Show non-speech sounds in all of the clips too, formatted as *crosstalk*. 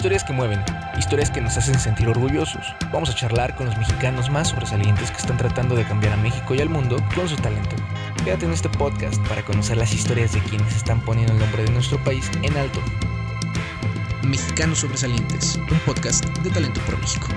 Historias que mueven, historias que nos hacen sentir orgullosos. Vamos a charlar con los mexicanos más sobresalientes que están tratando de cambiar a México y al mundo con su talento. Quédate en este podcast para conocer las historias de quienes están poniendo el nombre de nuestro país en alto. Mexicanos Sobresalientes, un podcast de Talento por México.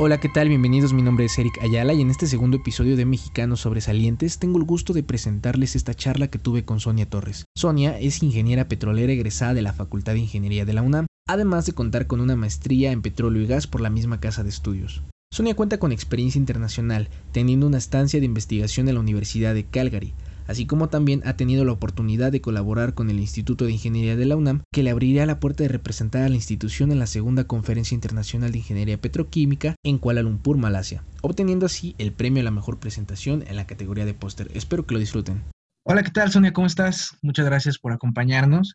Hola, ¿qué tal? Bienvenidos, mi nombre es Eric Ayala y en este segundo episodio de Mexicanos Sobresalientes tengo el gusto de presentarles esta charla que tuve con Sonia Torres. Sonia es ingeniera petrolera egresada de la Facultad de Ingeniería de la UNAM, además de contar con una maestría en petróleo y gas por la misma casa de estudios. Sonia cuenta con experiencia internacional, teniendo una estancia de investigación en la Universidad de Calgary, así como también ha tenido la oportunidad de colaborar con el Instituto de Ingeniería de la UNAM, que le abriría la puerta de representar a la institución en la segunda Conferencia Internacional de Ingeniería Petroquímica en Kuala Lumpur, Malasia, obteniendo así el premio a la mejor presentación en la categoría de póster. Espero que lo disfruten. Hola, ¿qué tal, Sonia? ¿Cómo estás? Muchas gracias por acompañarnos.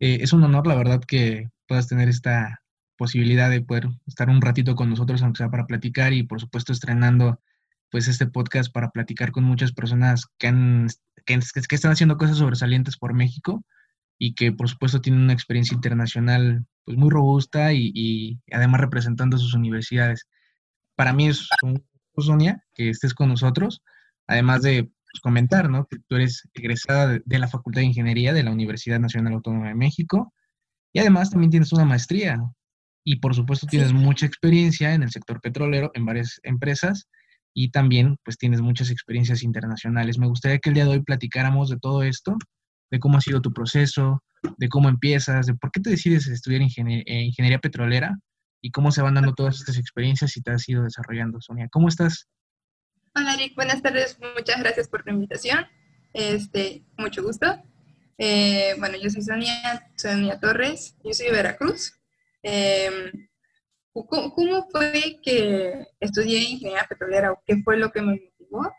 Eh, es un honor, la verdad, que puedas tener esta posibilidad de poder estar un ratito con nosotros, aunque sea para platicar y, por supuesto, estrenando pues este podcast para platicar con muchas personas que han que, están haciendo cosas sobresalientes por México y que por supuesto tienen una experiencia internacional pues muy robusta y, además representando a sus universidades. Para mí es un gusto, Sonia, que estés con nosotros, además de pues, comentar, ¿no? Que tú eres egresada de, la Facultad de Ingeniería de la Universidad Nacional Autónoma de México y además también tienes una maestría y por supuesto tienes mucha experiencia en el sector petrolero en varias empresas y también pues tienes muchas experiencias internacionales. Me gustaría que el día de hoy platicáramos de todo esto, de cómo ha sido tu proceso, de cómo empiezas, de por qué te decides estudiar eh, ingeniería petrolera y cómo se van dando todas estas experiencias y te has ido desarrollando, Sonia. ¿Cómo estás? Hola, Eric. Buenas tardes. Muchas gracias por la invitación. Este, mucho gusto. Eh, bueno, yo soy Sonia, Sonia Torres. Yo soy de Veracruz. Eh, ¿Cómo, fue que estudié ingeniería petrolera o qué fue lo que me motivó?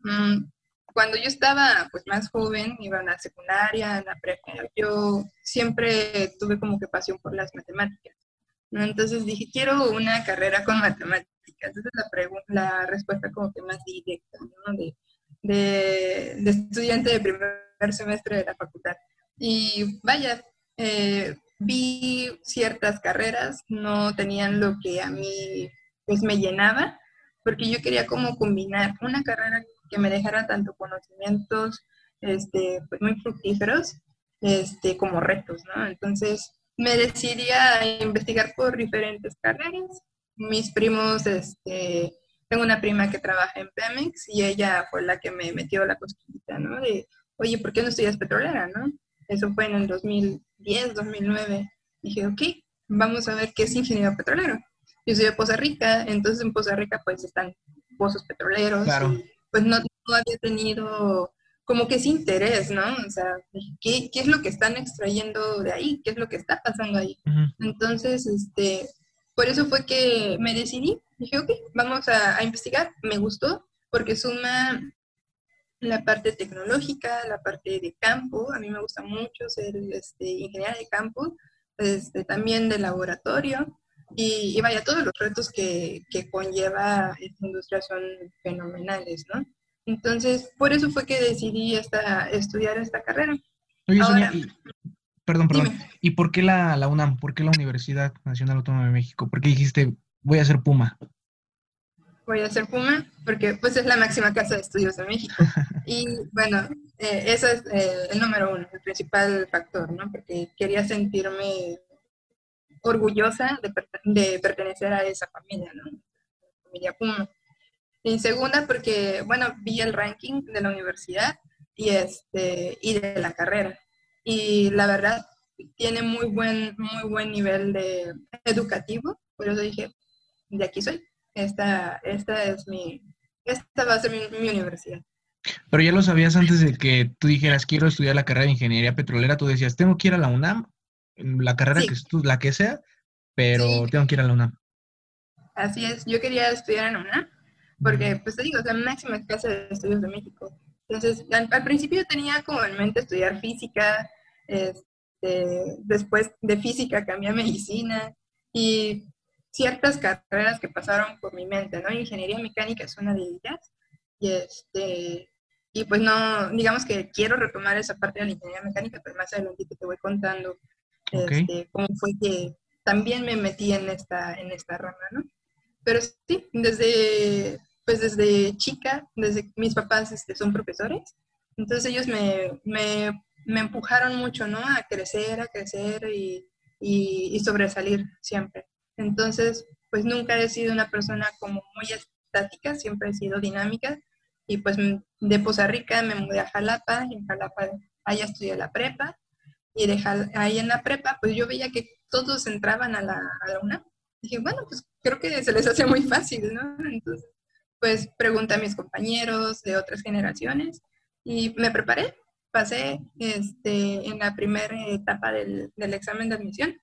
Mm, cuando yo estaba pues más joven, iba a la secundaria, en la prepa, yo siempre tuve como que pasión por las matemáticas. Entonces dije, quiero una carrera con matemáticas. Esa es la, la respuesta como que más directa, ¿no? de, de, de, estudiante de primer semestre de la facultad. Y vaya, eh, vi ciertas carreras, no tenían lo que a mí pues me llenaba, porque yo quería como combinar una carrera que me dejara tanto conocimientos este, pues muy fructíferos este, como retos, ¿no? Entonces me decidí a investigar por diferentes carreras. Mis primos, este, tengo una prima que trabaja en Pemex y ella fue la que me metió la cosquillita, ¿no? De, oye, ¿por qué no estudias petrolera, no? Eso fue en el 2010, 2009. Dije, ok, vamos a ver qué es ingeniero petrolero. Yo soy de Poza Rica, entonces en Poza Rica pues están pozos petroleros. Claro. pues no, había tenido como que ese interés, ¿no? O sea, ¿qué, ¿qué, es lo que están extrayendo de ahí? ¿Qué es lo que está pasando ahí? Entonces, este, por eso fue que me decidí. Dije, ok, vamos a, a investigar. Me gustó porque suma la parte tecnológica, la parte de campo. A mí me gusta mucho ser este, ingeniera de campo, este, también de laboratorio. Y, vaya, todos los retos que, que, conlleva esta industria son fenomenales, ¿no? Entonces, por eso fue que decidí esta, estudiar esta carrera. Oye, Sonia, perdón, perdón. ¿Y por qué la, la UNAM? ¿Por qué la Universidad Nacional Autónoma de México? ¿Por qué dijiste, voy a ser Puma? Voy a ser Puma, porque pues es la máxima casa de estudios de México. *laughs* Y bueno, eh, ese es eh, el número uno, el principal factor, ¿no? Porque quería sentirme orgullosa de, de pertenecer a esa familia, ¿no? familia Puma. Y segunda, porque, bueno, vi el ranking de la universidad y, este, y de la carrera. Y la verdad, tiene muy buen, muy buen nivel de educativo, por eso dije, de aquí soy esta, esta es mi, esta va a ser mi, universidad. Pero ya lo sabías antes de que tú dijeras, quiero estudiar la carrera de ingeniería petrolera, tú decías, tengo que ir a la UNAM, la carrera que que la que sea, pero tengo que ir a la UNAM. Así es, yo quería estudiar en UNAM, porque, pues te digo, es la máxima casa de estudios de México. Entonces, al, principio tenía como en mente estudiar física, este, después de física cambié a medicina, y ciertas carreras que pasaron por mi mente, ¿no? Ingeniería mecánica es una de ellas. Y, este, y pues no, digamos que quiero retomar esa parte de la ingeniería mecánica, pero más adelante te voy contando este, cómo fue que también me metí en esta, en esta rama, ¿no? Pero sí, desde, pues desde chica, desde mis papás este, son profesores, entonces ellos me, me, me, empujaron mucho, ¿no? A crecer, a crecer y, y, y, sobresalir siempre. Entonces, pues nunca he sido una persona como muy estática, siempre he sido dinámica. Y pues de Poza Rica me mudé a Jalapa, y en Jalapa allá estudié la prepa. Y de ahí en la prepa, pues yo veía que todos entraban a la, a UNAM. Dije, bueno, pues creo que se les hace muy fácil, ¿no? Entonces, pues pregunté a mis compañeros de otras generaciones y me preparé. Pasé este, en la primera etapa del, del examen de admisión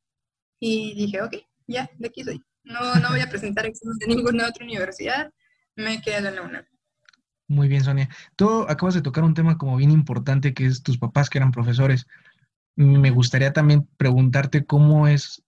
y dije, ok, ya, de aquí soy. No, no voy a presentar exámenes de ninguna otra universidad, me quedo en la UNAM. Muy bien, Sonia. Tú acabas de tocar un tema como bien importante, que es tus papás que eran profesores. Me gustaría también preguntarte cómo es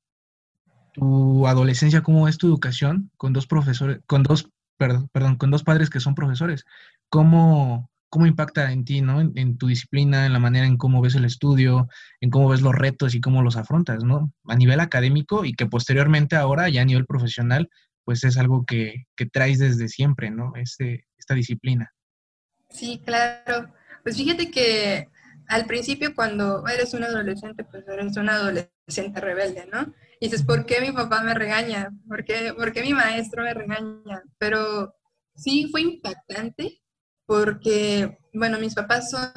tu adolescencia, cómo es tu educación con dos profesores, con dos, perdón, perdón con dos padres que son profesores. ¿Cómo, cómo impacta en ti, ¿no? En, tu disciplina, en la manera en cómo ves el estudio, en cómo ves los retos y cómo los afrontas, ¿no? A nivel académico y que posteriormente ahora ya a nivel profesional, pues es algo que, que traes desde siempre, ¿no? Este, esta disciplina. Sí, claro. Pues fíjate que al principio cuando eres un adolescente, pues eres un adolescente rebelde, ¿no? Y dices, ¿por qué mi papá me regaña? ¿Por qué, ¿por qué mi maestro me regaña? Pero sí fue impactante porque, bueno, mis papás son,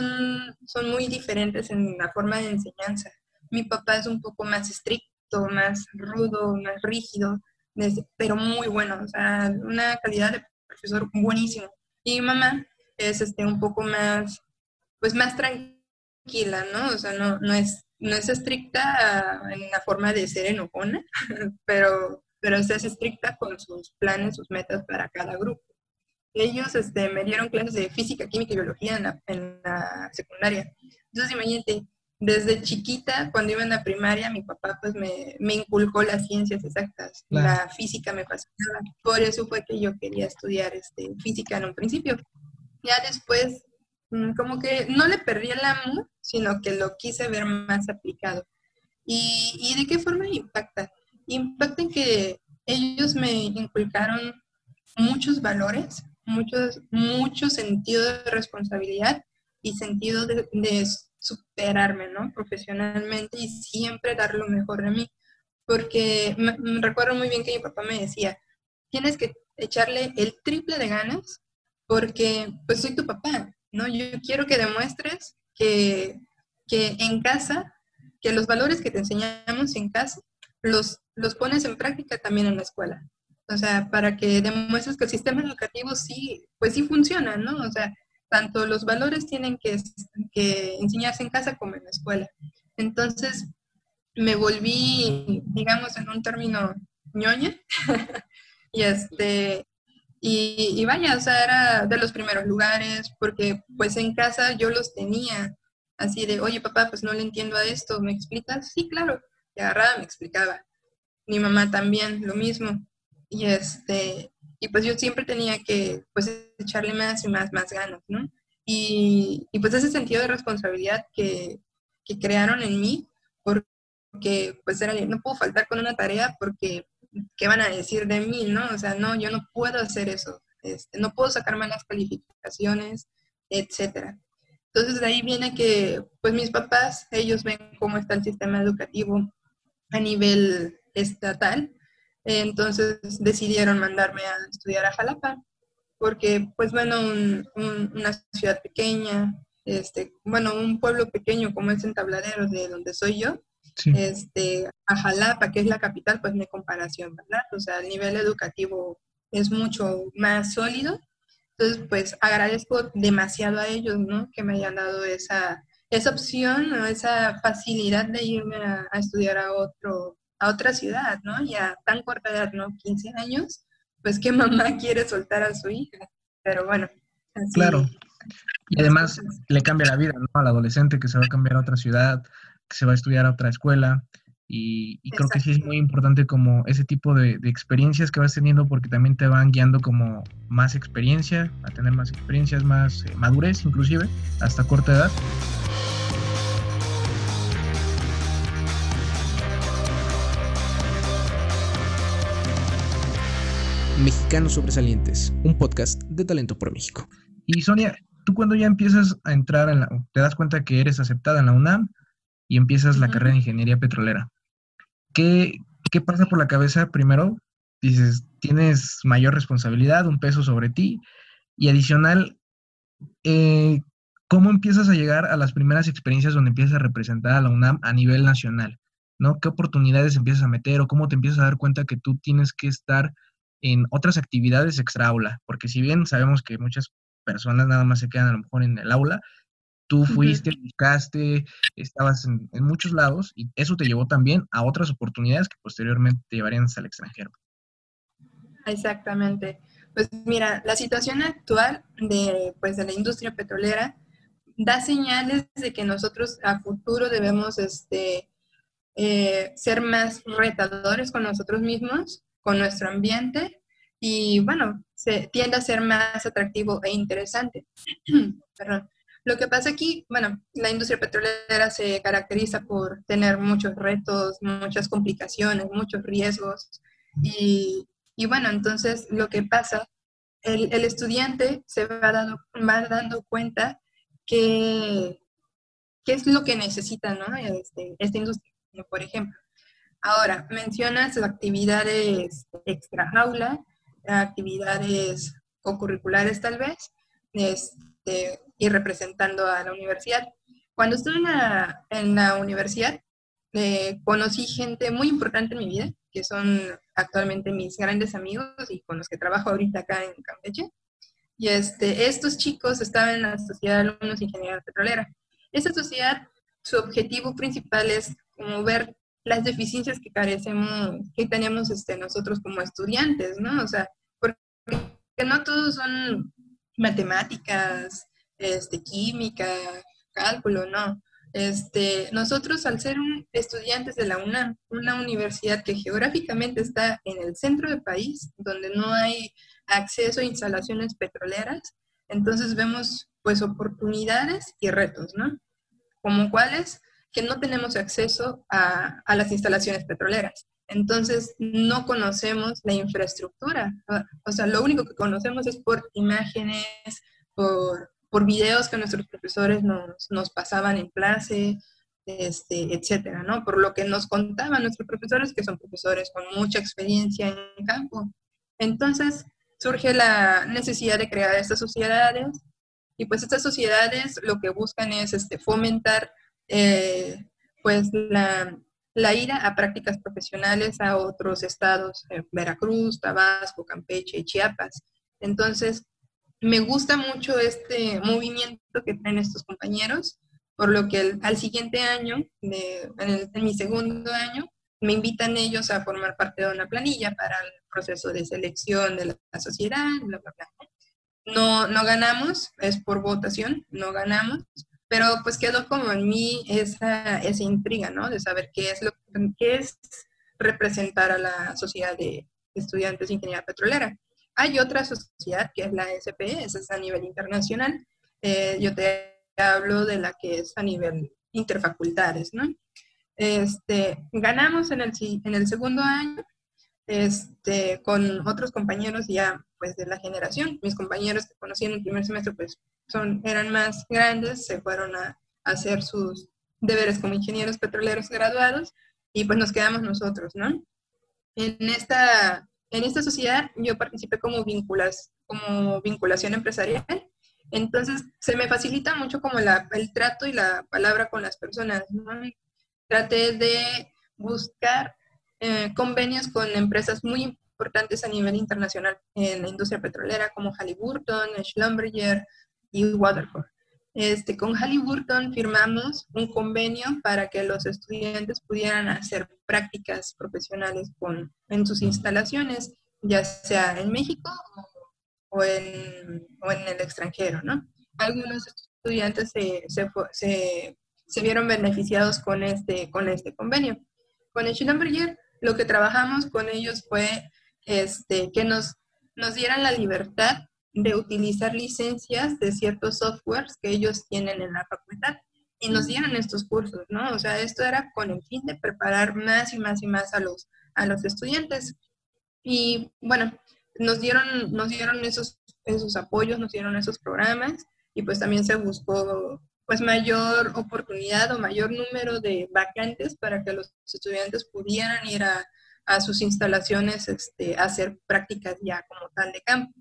son muy diferentes en la forma de enseñanza. Mi papá es un poco más estricto, más rudo, más rígido, pero muy bueno, o sea, una calidad de profesor buenísimo. Y mi mamá es este, un poco más, pues más tranquila, ¿no? O sea, no, no, es, no es estricta en la forma de ser enojona, *laughs* pero, pero es estricta con sus planes, sus metas para cada grupo ellos este, me dieron clases de física, química y biología en la, en la, secundaria. Entonces, imagínate, desde chiquita, cuando iba en la primaria, mi papá pues me, me inculcó las ciencias exactas. La física me fascinaba. Por eso fue que yo quería estudiar este, física en un principio. Ya después, mm, como que no le perdí el amor, sino que lo quise ver más aplicado. ¿Y, y de qué forma impacta? Impacta en que ellos me inculcaron muchos valores mucho, mucho sentido de responsabilidad y sentido de, superarme, ¿no? Profesionalmente y siempre dar lo mejor de mí. Porque me, recuerdo muy bien que mi papá me decía, tienes que echarle el triple de ganas porque pues soy tu papá, ¿no? Yo quiero que demuestres que, que en casa, que los valores que te enseñamos en casa, los, los pones en práctica también en la escuela. O sea, para que demuestres que el sistema educativo sí, pues sí funciona, ¿no? O sea, tanto los valores tienen que, que enseñarse en casa como en la escuela. Entonces, me volví, digamos, en un término ñoña. *laughs* y este, y, y, vaya, o sea, era de los primeros lugares, porque pues en casa yo los tenía así de, oye papá, pues no le entiendo a esto, ¿me explicas? Sí, claro. Y agarraba, me explicaba. Mi mamá también, lo mismo. Y, este, y pues yo siempre tenía que pues echarle más y más, más ganas, ¿no? Y, y pues ese sentido de responsabilidad que, que, crearon en mí, porque pues era, no puedo faltar con una tarea porque ¿qué van a decir de mí, no? O sea, no, yo no puedo hacer eso, este, no puedo sacar malas calificaciones, etcétera. Entonces de ahí viene que pues mis papás, ellos ven cómo está el sistema educativo a nivel estatal entonces decidieron mandarme a estudiar a Jalapa, porque pues bueno, una ciudad pequeña, este, bueno, un pueblo pequeño como es en Tabladeros, de donde soy yo, este, a Jalapa, que es la capital, pues no comparación, ¿verdad? O sea, el nivel educativo es mucho más sólido. Entonces, pues agradezco demasiado a ellos, ¿no? Que me hayan dado esa, esa opción, o esa facilidad de irme a estudiar a otro, a otra ciudad, ¿no? Y a tan corta edad, ¿no? 15 años, pues qué mamá *laughs* quiere soltar a su hija. Pero bueno. claro. Y además le cambia la vida, ¿no? Al adolescente que se va a cambiar a otra ciudad, que se va a estudiar a otra escuela. Y, creo que sí es muy importante como ese tipo de, experiencias que vas teniendo porque también te van guiando como más experiencia, a tener más experiencias, más eh, madurez inclusive, hasta corta edad. Mexicanos Sobresalientes, un podcast de Talento por México. Y Sonia, tú cuando ya empiezas a entrar, en la, te das cuenta que eres aceptada en la UNAM y empiezas la carrera de ingeniería petrolera. ¿Qué, ¿Qué pasa por la cabeza primero? Dices, tienes mayor responsabilidad, un peso sobre ti y adicional, eh, ¿cómo empiezas a llegar a las primeras experiencias donde empiezas a representar a la UNAM a nivel nacional? ¿no? ¿Qué oportunidades empiezas a meter o cómo te empiezas a dar cuenta que tú tienes que estar en otras actividades extra aula? Porque si bien sabemos que muchas personas nada más se quedan a lo mejor en el aula, tú fuiste, buscaste, estabas en, en, muchos lados y eso te llevó también a otras oportunidades que posteriormente te llevarían al extranjero. Exactamente. Pues mira, la situación actual de, pues, de la industria petrolera da señales de que nosotros a futuro debemos este, eh, ser más retadores con nosotros mismos, con nuestro ambiente y bueno, se tiende a ser más atractivo e interesante. *clears throat* Lo que pasa aquí, bueno, la industria petrolera se caracteriza por tener muchos retos, muchas complicaciones, muchos riesgos y, y bueno, entonces lo que pasa, el, el estudiante se va dando, va dando cuenta que es lo que necesita ¿no? este, esta industria por ejemplo. Ahora, mencionas actividades extra aula, actividades o curriculares tal vez, este, y representando a la universidad. Cuando estuve en la, universidad, eh, conocí gente muy importante en mi vida, que son actualmente mis grandes amigos y con los que trabajo ahorita acá en Campeche. Y este, estos chicos estaban en la Sociedad de Alumnos Ingeniería Petrolera. Esta sociedad, su objetivo principal es como ver las deficiencias que carecemos, que tenemos este, nosotros como estudiantes, ¿no? O sea, porque no todos son matemáticas, este, química, cálculo, no. Este, nosotros al ser estudiantes de la UNAM, una universidad que geográficamente está en el centro del país, donde no hay acceso a instalaciones petroleras, entonces vemos pues oportunidades y retos, ¿no? Como cuáles, que no tenemos acceso a, a las instalaciones petroleras. Entonces, no conocemos la infraestructura. O sea, lo único que conocemos es por imágenes, por, por videos que nuestros profesores nos, nos pasaban en clase, este, etcétera, ¿no? Por lo que nos contaban nuestros profesores, que son profesores con mucha experiencia en campo. Entonces, surge la necesidad de crear estas sociedades y pues estas sociedades lo que buscan es este, fomentar eh, pues la, la, ida a prácticas profesionales a otros estados, eh, Veracruz, Tabasco, Campeche, Chiapas. Entonces, me gusta mucho este movimiento que traen estos compañeros, por lo que al siguiente año, en, mi segundo año, me invitan ellos a formar parte de una planilla para el proceso de selección de la, sociedad, No, no ganamos, es por votación, no ganamos, pero pues quedó como en mí esa, esa intriga, ¿no? De saber qué es, lo, qué es representar a la sociedad de estudiantes de ingeniería petrolera. Hay otra sociedad que es la SP, esa es a nivel internacional. Eh, yo te hablo de la que es a nivel interfacultades, ¿no? Este, ganamos en el, en el segundo año este, con otros compañeros ya pues de la generación. Mis compañeros que conocí en el primer semestre pues son, eran más grandes, se fueron a, hacer sus deberes como ingenieros petroleros graduados y pues nos quedamos nosotros, ¿no? En esta, en esta sociedad yo participé como, vinculas, como vinculación empresarial, entonces se me facilita mucho como la, el trato y la palabra con las personas, ¿no? Traté de buscar eh, convenios con empresas muy importantes a nivel internacional en la industria petrolera como Halliburton, Schlumberger, y Waterford. Este, con Halliburton firmamos un convenio para que los estudiantes pudieran hacer prácticas profesionales con, en sus instalaciones, ya sea en México o, en, o en, el extranjero, ¿no? Algunos estudiantes se, se, se, se, vieron beneficiados con este, con este convenio. Con Schlumberger, lo que trabajamos con ellos fue este, que nos, nos dieran la libertad de utilizar licencias de ciertos softwares que ellos tienen en la facultad y nos dieron estos cursos, ¿no? O sea, esto era con el fin de preparar más y más y más a los, a los estudiantes. Y bueno, nos dieron, nos dieron esos, esos apoyos, nos dieron esos programas y pues también se buscó pues mayor oportunidad o mayor número de vacantes para que los estudiantes pudieran ir a, a sus instalaciones este, hacer prácticas ya como tal de campo.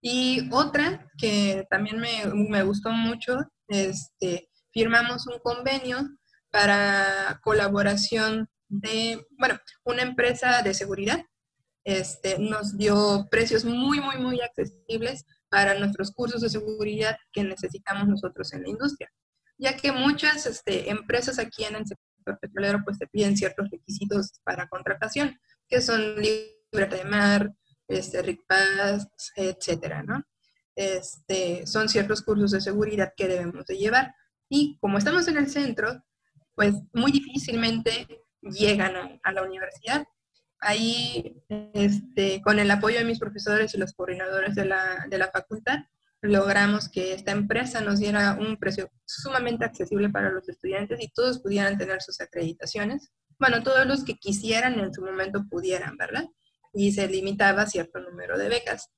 Y otra que también me, me gustó mucho, este, firmamos un convenio para colaboración de, bueno, una empresa de seguridad. Este, nos dio precios muy, muy, muy accesibles para nuestros cursos de seguridad que necesitamos nosotros en la industria, ya que muchas este, empresas aquí en el sector petrolero pues te piden ciertos requisitos para contratación, que son libre de mar, este, RICPAS, etcétera, ¿no? Este, son ciertos cursos de seguridad que debemos de llevar. Y como estamos en el centro, pues muy difícilmente llegan a, la universidad. Ahí, este, con el apoyo de mis profesores y los coordinadores de la, de la facultad, logramos que esta empresa nos diera un precio sumamente accesible para los estudiantes y todos pudieran tener sus acreditaciones. Bueno, todos los que quisieran en su momento pudieran, ¿verdad? Y se limitaba a cierto número de becas.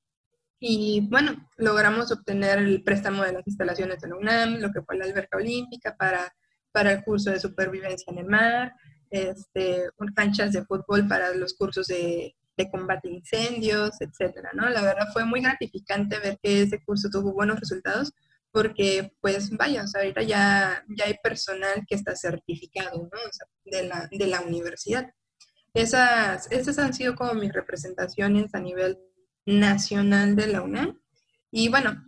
Y bueno, logramos obtener el préstamo de las instalaciones de la UNAM, lo que fue la alberca olímpica para, para el curso de supervivencia en el mar, este, canchas de fútbol para los cursos de, de combate a incendios, etcétera, ¿no? La verdad fue muy gratificante ver que ese curso tuvo buenos resultados porque, pues, vaya, o sea, ahorita ya, ya hay personal que está certificado, ¿no? O sea, de, la, de la universidad. Esas, esas han sido como mis representaciones a nivel nacional de la UNAM. Y bueno,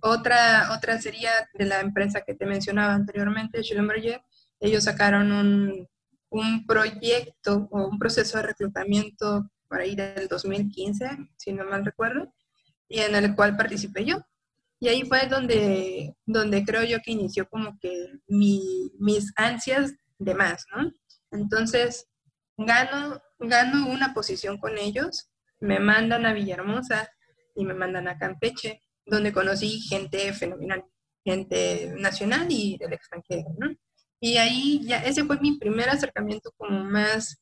otra, otra sería de la empresa que te mencionaba anteriormente, Schlumberger. Ellos sacaron un, un proyecto o un proceso de reclutamiento por ahí del 2015, si no mal recuerdo, y en el cual participé yo. Y ahí fue donde, donde creo yo que inició como que mi, mis ansias de más, ¿no? Entonces, gano, gano una posición con ellos, me mandan a Villahermosa y me mandan a Campeche, donde conocí gente fenomenal, gente nacional y del extranjero, ¿no? Y ahí ya, ese fue mi primer acercamiento como más,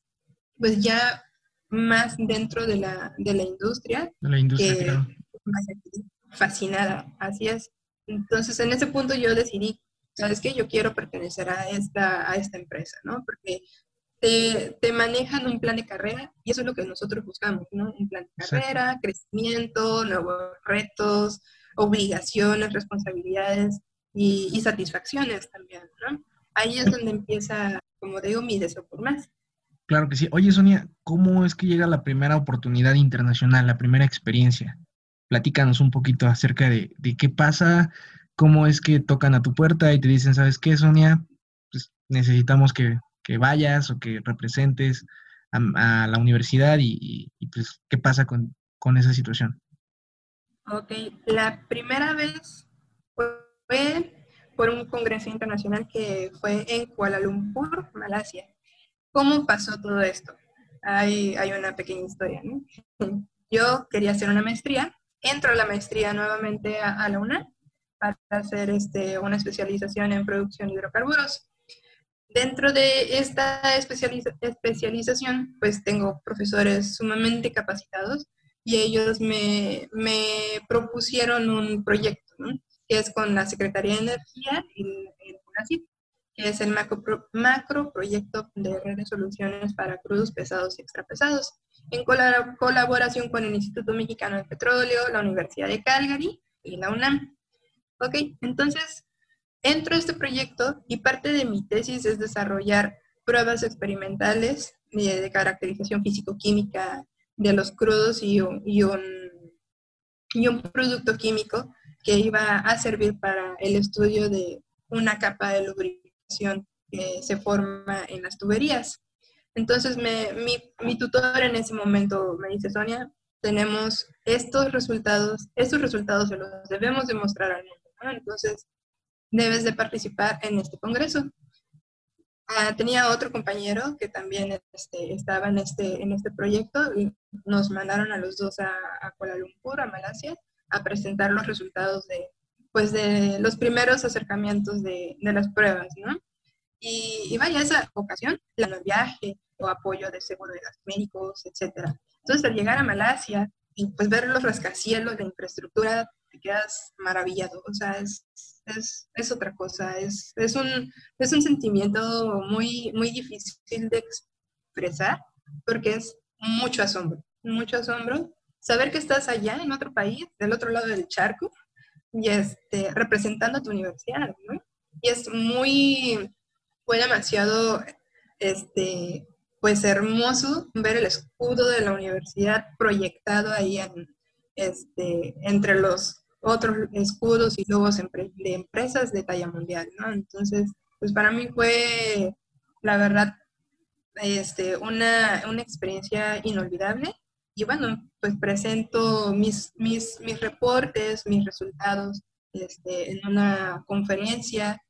pues ya más dentro de la, de la industria. De la industria, Fascinada, así es. Entonces, en ese punto yo decidí, ¿sabes qué? Yo quiero pertenecer a esta, a esta empresa, ¿no? Porque te, te, manejan un plan de carrera y eso es lo que nosotros buscamos, ¿no? Un plan de carrera, crecimiento, nuevos retos, obligaciones, responsabilidades y, y satisfacciones también, ¿no? ahí es donde empieza, como digo, mi deseo por más. Claro que sí. Oye, Sonia, ¿cómo es que llega la primera oportunidad internacional, la primera experiencia? Platícanos un poquito acerca de, qué pasa, cómo es que tocan a tu puerta y te dicen, ¿sabes qué, Sonia? Pues necesitamos que, vayas o que representes a, la universidad y, pues, ¿qué pasa con, con esa situación? Ok, la primera vez fue por un congreso internacional que fue en Kuala Lumpur, Malasia. ¿Cómo pasó todo esto? Hay, hay una pequeña historia. ¿no? *laughs* Yo quería hacer una maestría, entro a la maestría nuevamente a, la UNAM para hacer este, una especialización en producción de hidrocarburos. Dentro de esta especialización, pues tengo profesores sumamente capacitados y ellos me, me propusieron un proyecto. ¿no? que es con la Secretaría de Energía y el UNACID, que es el macro, macro proyecto de redes soluciones para crudos pesados y extrapesados, en colaboración con el Instituto Mexicano de Petróleo, la Universidad de Calgary y la UNAM. Ok, entonces entro a este proyecto y parte de mi tesis es desarrollar pruebas experimentales de, caracterización físico-química de los crudos y y un, y un producto químico que iba a servir para el estudio de una capa de que se forma en las tuberías. Entonces me, mi, mi, tutor en ese momento me dice, Sonia, tenemos estos resultados, estos resultados se los debemos demostrar al mundo, Entonces debes de participar en este congreso. Ah, tenía otro compañero que también este, estaba en este, en este proyecto y nos mandaron a los dos a, a Kuala Lumpur, a Malasia, a presentar los resultados de, pues, de los primeros acercamientos de, de las pruebas, ¿no? Y, y, vaya, esa ocasión, plan de viaje o apoyo de seguro de gastos médicos, etc. Entonces, al llegar a Malasia, y pues ver los rascacielos, la infraestructura, te quedas maravillado. O sea, es, es, es otra cosa. Es, es, un, es un sentimiento muy, muy difícil de expresar porque es mucho asombro, mucho asombro. Saber que estás allá en otro país, del otro lado del charco, y este, representando a tu universidad. Y es muy, fue demasiado, este, pues hermoso ver el escudo de la universidad proyectado ahí en, este, entre los otros escudos y logos de empresas de talla mundial, ¿no? Entonces, pues para mí fue, la verdad, este, una, una experiencia inolvidable. Y bueno, pues presento mis, mis, mis reportes, mis resultados este, en una conferencia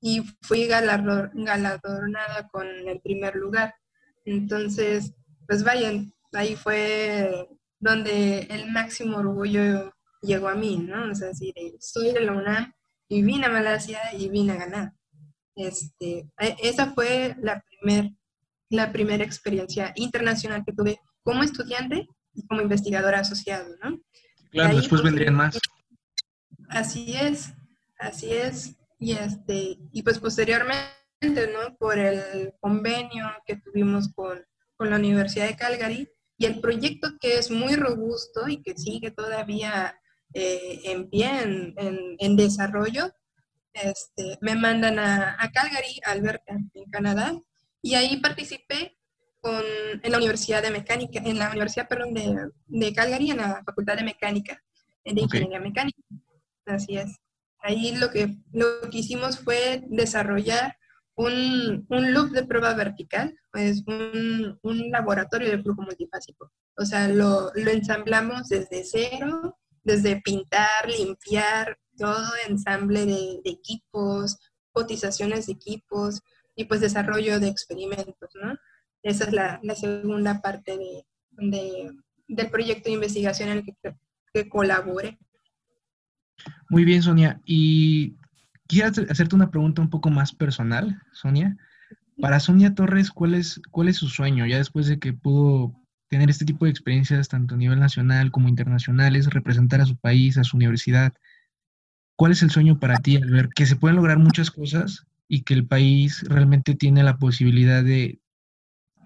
y fui galardonada con el primer lugar. Entonces, pues vayan, ahí fue donde el máximo orgullo llegó a mí, ¿no? O sea, decir, soy de la UNAM y vine a Malasia y vine a ganar. Este, e, esa fue la primera la primera experiencia internacional que tuve como estudiante y como investigadora asociada, ¿no? Claro, después pues, vendrían más. Así es, así es. Y, este, y pues posteriormente, ¿no? Por el convenio que tuvimos con, con la Universidad de Calgary y el proyecto que es muy robusto y que sigue todavía eh, en pie, en, en, desarrollo, este, me mandan a, a Calgary, Alberta, en Canadá, y ahí participé con, en la Universidad de Mecánica, en la Universidad, perdón, de, de Calgary, en la Facultad de Mecánica, de Ingeniería Mecánica. Así es. Ahí lo que, lo que hicimos fue desarrollar un, un loop de prueba vertical, pues un, un laboratorio de flujo multifásico. O sea, lo, lo ensamblamos desde cero, desde pintar, limpiar, todo ensamble de, de equipos, cotizaciones de equipos, y pues desarrollo de experimentos, ¿no? Esa es la, segunda parte de, de, del proyecto de investigación en el que, colabore. Muy bien, Sonia. Y quiero hacerte una pregunta un poco más personal, Sonia. Para Sonia Torres, ¿cuál es, ¿cuál es su sueño? Ya después de que pudo tener este tipo de experiencias tanto a nivel nacional como internacionales, representar a su país, a su universidad. ¿Cuál es el sueño para ti al ver que se pueden lograr muchas cosas y que el país realmente tiene la posibilidad de,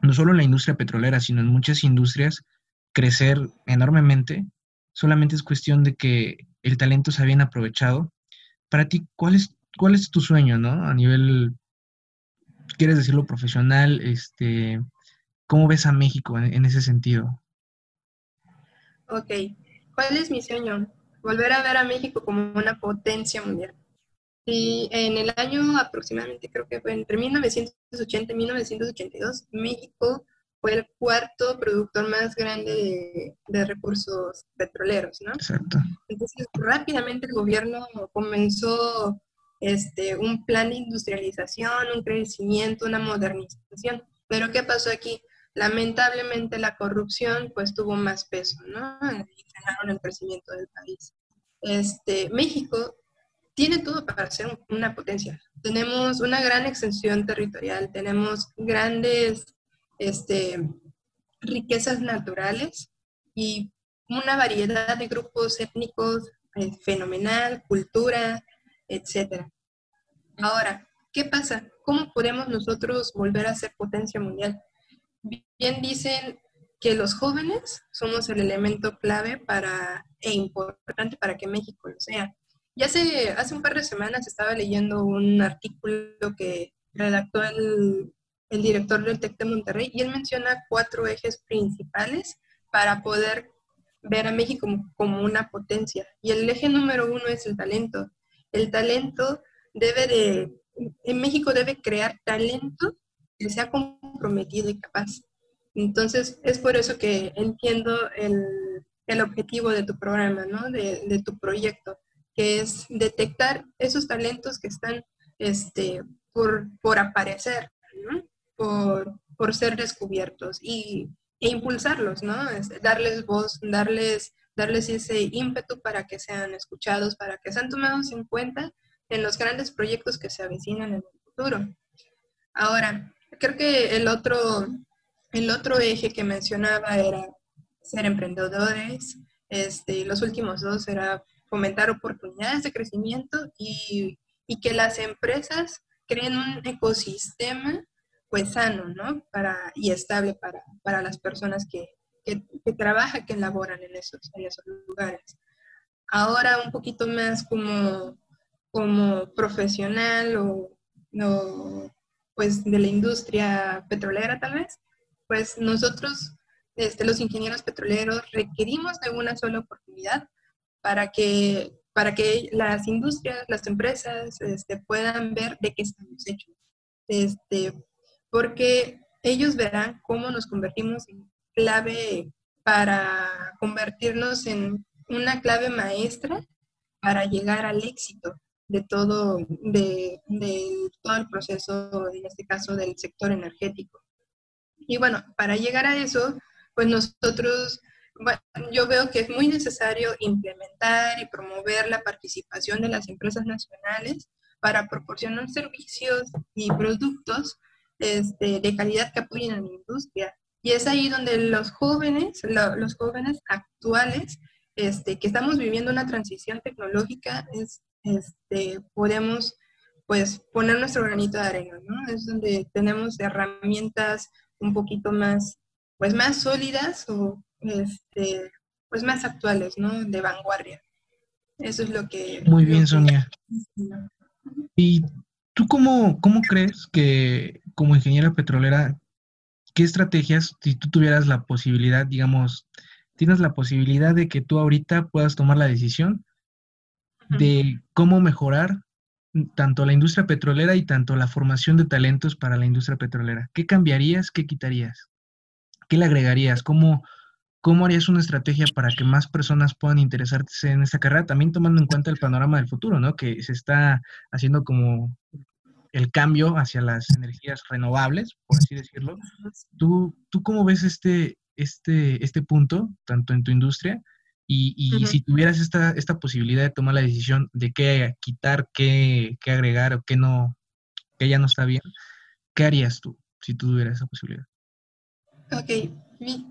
no solo en la industria petrolera, sino en muchas industrias, crecer enormemente. Solamente es cuestión de que el talento se bien aprovechado. Para ti, ¿cuál es, cuál es tu sueño, no? A nivel, quieres decirlo profesional, este, ¿cómo ves a México en, en ese sentido? Ok, ¿cuál es mi sueño? Volver a ver a México como una potencia mundial. Y en el año aproximadamente, creo que fue entre 1980 y 1982, México fue el cuarto productor más grande de, recursos petroleros, ¿no? Exacto. Entonces, rápidamente el gobierno comenzó este, un plan de industrialización, un crecimiento, una modernización. Pero ¿qué pasó aquí? Lamentablemente la corrupción pues tuvo más peso, ¿no? Y frenaron el crecimiento del país. Este, México tiene todo para ser una potencia. Tenemos una gran extensión territorial, tenemos grandes este, riquezas naturales y una variedad de grupos étnicos eh, fenomenal, cultura, etc. Ahora, ¿qué pasa? ¿Cómo podemos nosotros volver a ser potencia mundial? Bien dicen que los jóvenes somos el elemento clave para, e importante para que México lo sea. Ya hace, hace un par de semanas estaba leyendo un artículo que redactó el, el director del TEC de Monterrey y él menciona cuatro ejes principales para poder ver a México como, una potencia. Y el eje número uno es el talento. El talento debe de, en México debe crear talento que sea comprometido y capaz. Entonces, es por eso que entiendo el, el objetivo de tu programa, ¿no? de, de tu proyecto que es detectar esos talentos que están este, por, por aparecer, por, por, ser descubiertos y, e impulsarlos, ¿no? darles voz, darles, darles ese ímpetu para que sean escuchados, para que sean tomados en cuenta en los grandes proyectos que se avecinan en el futuro. Ahora, creo que el otro, el otro eje que mencionaba era ser emprendedores. Este, los últimos dos era fomentar oportunidades de crecimiento y, y que las empresas creen un ecosistema pues sano, ¿no? Para, y estable para, para las personas que, que, que, trabajan, que laboran en esos, en esos lugares. Ahora un poquito más como, como profesional o, o pues de la industria petrolera tal vez, pues nosotros, este, los ingenieros petroleros, requerimos de una sola oportunidad para que, para que las industrias, las empresas este, puedan ver de qué estamos hechos. Este, porque ellos verán cómo nos convertimos en clave para convertirnos en una clave maestra para llegar al éxito de todo, de, de, todo el proceso, en este caso del sector energético. Y bueno, para llegar a eso, pues nosotros, yo veo que es muy necesario implementar y promover la participación de las empresas nacionales para proporcionar servicios y productos este, de calidad que apoyen a la industria. Y es ahí donde los jóvenes, lo, los jóvenes actuales, este, que estamos viviendo una transición tecnológica, es, este, podemos pues poner nuestro granito de arena, ¿no? Es donde tenemos herramientas un poquito más, pues más sólidas o este, pues más actuales, ¿no? De vanguardia. Eso es lo que... Muy bien, Sonia. ¿Y tú cómo, cómo crees que como ingeniera petrolera, qué estrategias, si tú tuvieras la posibilidad, digamos, tienes la posibilidad de que tú ahorita puedas tomar la decisión de cómo mejorar tanto la industria petrolera y tanto la formación de talentos para la industria petrolera. ¿Qué cambiarías? ¿Qué quitarías? ¿Qué le agregarías? ¿Cómo, cómo harías una estrategia para que más personas puedan interesarse en esta carrera? También tomando en cuenta el panorama del futuro, ¿no? Que se está haciendo como el cambio hacia las energías renovables, por así decirlo. ¿Tú, tú cómo ves este, este, este punto, tanto en tu industria y, si tuvieras esta, esta posibilidad de tomar la decisión de qué quitar, qué, qué agregar o qué no, que ya no está bien, ¿qué harías tú si tú tuvieras esa posibilidad? Ok,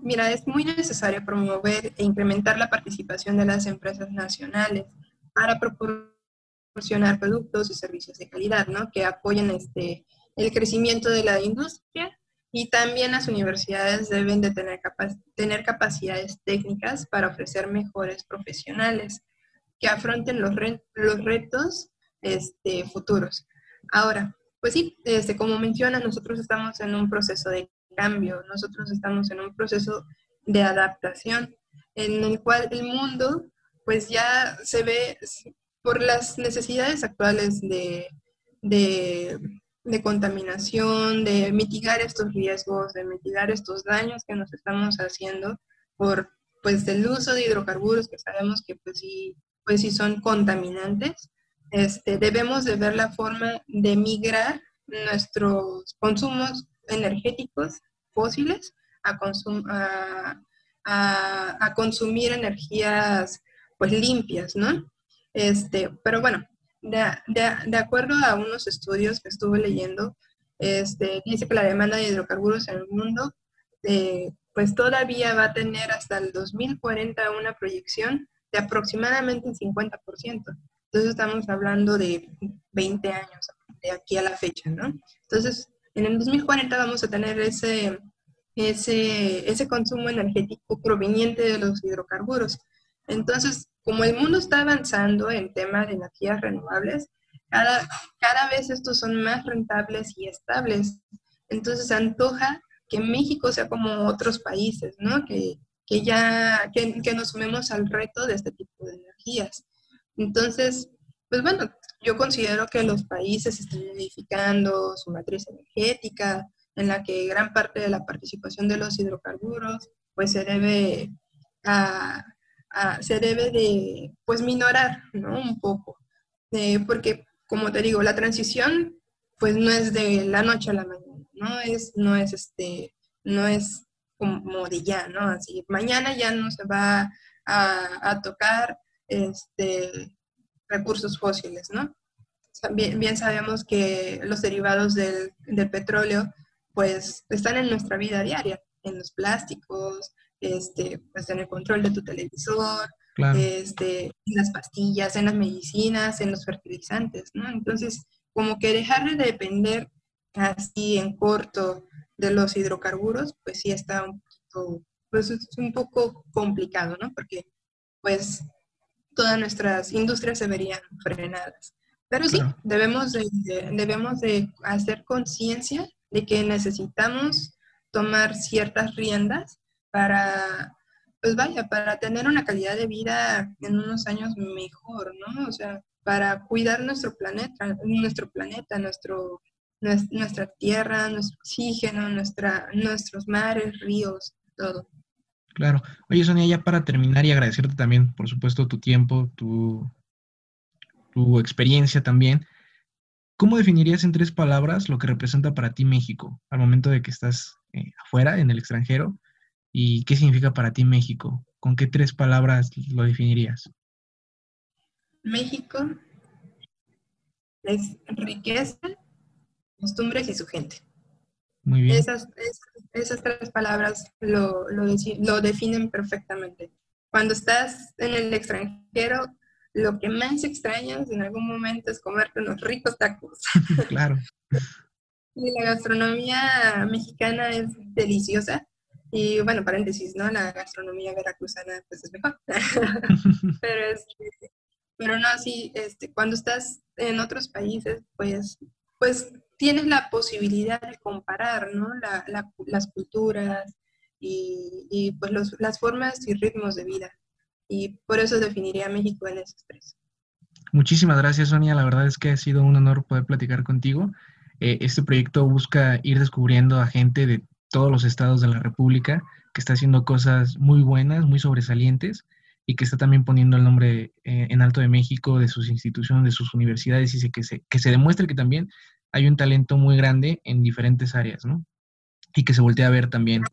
mira, es muy necesario promover e incrementar la participación de las empresas nacionales para proporcionar productos y servicios de calidad, ¿no? Que apoyen este, el crecimiento de la industria y también las universidades deben de tener, tener capacidades técnicas para ofrecer mejores profesionales que afronten los, los retos este, futuros. Ahora, pues sí, este, como menciona, nosotros estamos en un proceso de cambio, nosotros estamos en un proceso de adaptación en el cual el mundo pues ya se ve por las necesidades actuales de, de contaminación, de mitigar estos riesgos, de mitigar estos daños que nos estamos haciendo por pues el uso de hidrocarburos que sabemos que pues sí, pues sí son contaminantes. Este, debemos de ver la forma de migrar nuestros consumos energéticos fósiles a, consumir energías pues limpias, ¿no? Este, pero bueno, de, acuerdo a unos estudios que estuve leyendo, este, dice que la demanda de hidrocarburos en el mundo eh, pues todavía va a tener hasta el 2040 una proyección de aproximadamente el 50%. Entonces estamos hablando de 20 años de aquí a la fecha, ¿no? Entonces, en el 2040 vamos a tener ese, ese, ese consumo energético proveniente de los hidrocarburos. Entonces, como el mundo está avanzando en temas de energías renovables, cada, cada vez estos son más rentables y estables. Entonces antoja que México sea como otros países, ¿no? Que, que ya, que, que, nos sumemos al reto de este tipo de energías. Entonces, pues bueno, yo considero que los países están edificando su matriz energética, en la que gran parte de la participación de los hidrocarburos, pues se debe a, se debe de, pues, minorar, ¿no? Un poco. Eh, porque, como te digo, la transición, pues, no es de la noche a la mañana, ¿no? Es, no es, este, no es como de ya, ¿no? Así, mañana ya no se va a, a tocar, este, recursos fósiles, ¿no? Bien, bien, sabemos que los derivados del, del, petróleo, pues, están en nuestra vida diaria, en los plásticos, este, pues en el control de tu televisor, este, en las pastillas, en las medicinas, en los fertilizantes, ¿no? Entonces, como que dejar de depender así en corto de los hidrocarburos, pues sí está un poquito, pues es un poco complicado, ¿no? Porque pues todas nuestras industrias se verían frenadas. Pero sí, debemos, de, debemos de hacer conciencia de que necesitamos tomar ciertas riendas para, pues vaya, para tener una calidad de vida en unos años mejor, ¿no? O sea, para cuidar nuestro planeta, nuestro planeta, nuestro, nuestra tierra, nuestro oxígeno, nuestra, nuestros mares, ríos, todo. Claro. Oye, Sonia, ya para terminar y agradecerte también, por supuesto, tu tiempo, tu, tu experiencia también. ¿Cómo definirías en tres palabras lo que representa para ti México al momento de que estás eh, afuera, en el extranjero? ¿Y qué significa para ti México? ¿Con qué tres palabras lo definirías? México es riqueza, costumbres y su gente. Muy bien. Esas, esas, tres palabras lo, lo, definen perfectamente. Cuando estás en el extranjero, lo que más extrañas en algún momento es comerte unos ricos tacos. *laughs* claro. y la gastronomía mexicana es deliciosa. Y bueno, paréntesis, ¿no? La gastronomía veracruzana pues es mejor. *laughs* pero, este, pero no, sí, este, cuando estás en otros países, pues, pues tienes la posibilidad de comparar, ¿no? las culturas y, pues las formas y ritmos de vida. Y por eso definiría a México en esos tres. Muchísimas gracias, Sonia. La verdad es que ha sido un honor poder platicar contigo. Eh, este proyecto busca ir descubriendo a gente de todos los estados de la República que está haciendo cosas muy buenas, muy sobresalientes y que está también poniendo el nombre eh, en alto de México, de sus instituciones, de sus universidades y que se, que se demuestre que también hay un talento muy grande en diferentes áreas, ¿no? Y que se voltea a ver también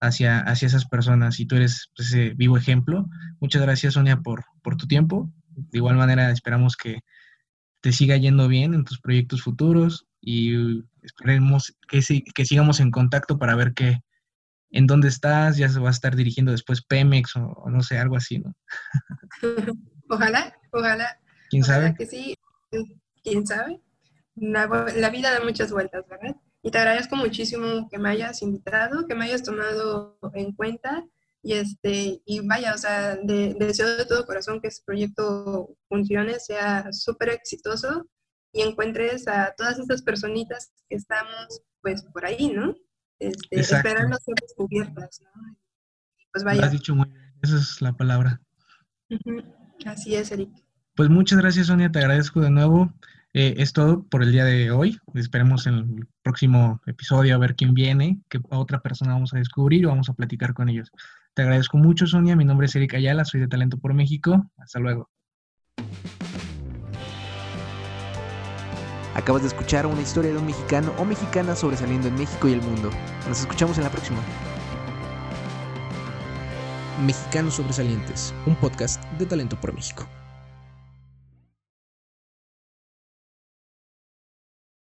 hacia, hacia esas personas y tú eres pues, ese vivo ejemplo. Muchas gracias, Sonia, por, por tu tiempo. De igual manera, esperamos que te siga yendo bien en tus proyectos futuros y esperemos que, que sigamos en contacto para ver qué, en dónde estás, ya se va a estar dirigiendo después Pemex o, no sé, algo así, ¿no? *laughs* ojalá, ojalá. ¿Quién sabe? Que sí, quién sabe la, vida da muchas vueltas, ¿verdad? Y te agradezco muchísimo que me hayas invitado, que me hayas tomado en cuenta y este y vaya, o sea, deseo de todo corazón que este proyecto funcione, sea súper exitoso y encuentres a todas estas personitas que estamos pues por ahí, ¿no? Este, esperando ser descubiertas, ¿no? Pues vaya. Lo has dicho muy bien, esa es la palabra. Así es, Eric. Pues muchas gracias, Sonia, te agradezco de nuevo. Eh, es todo por el día de hoy. Esperemos en el próximo episodio a ver quién viene, qué otra persona vamos a descubrir o vamos a platicar con ellos. Te agradezco mucho, Sonia. Mi nombre es Erika Ayala, soy de Talento por México. Hasta luego. Acabas de escuchar una historia de un mexicano o mexicana sobresaliendo en México y el mundo. Nos escuchamos en la próxima. Mexicanos Sobresalientes, un podcast de Talento por México.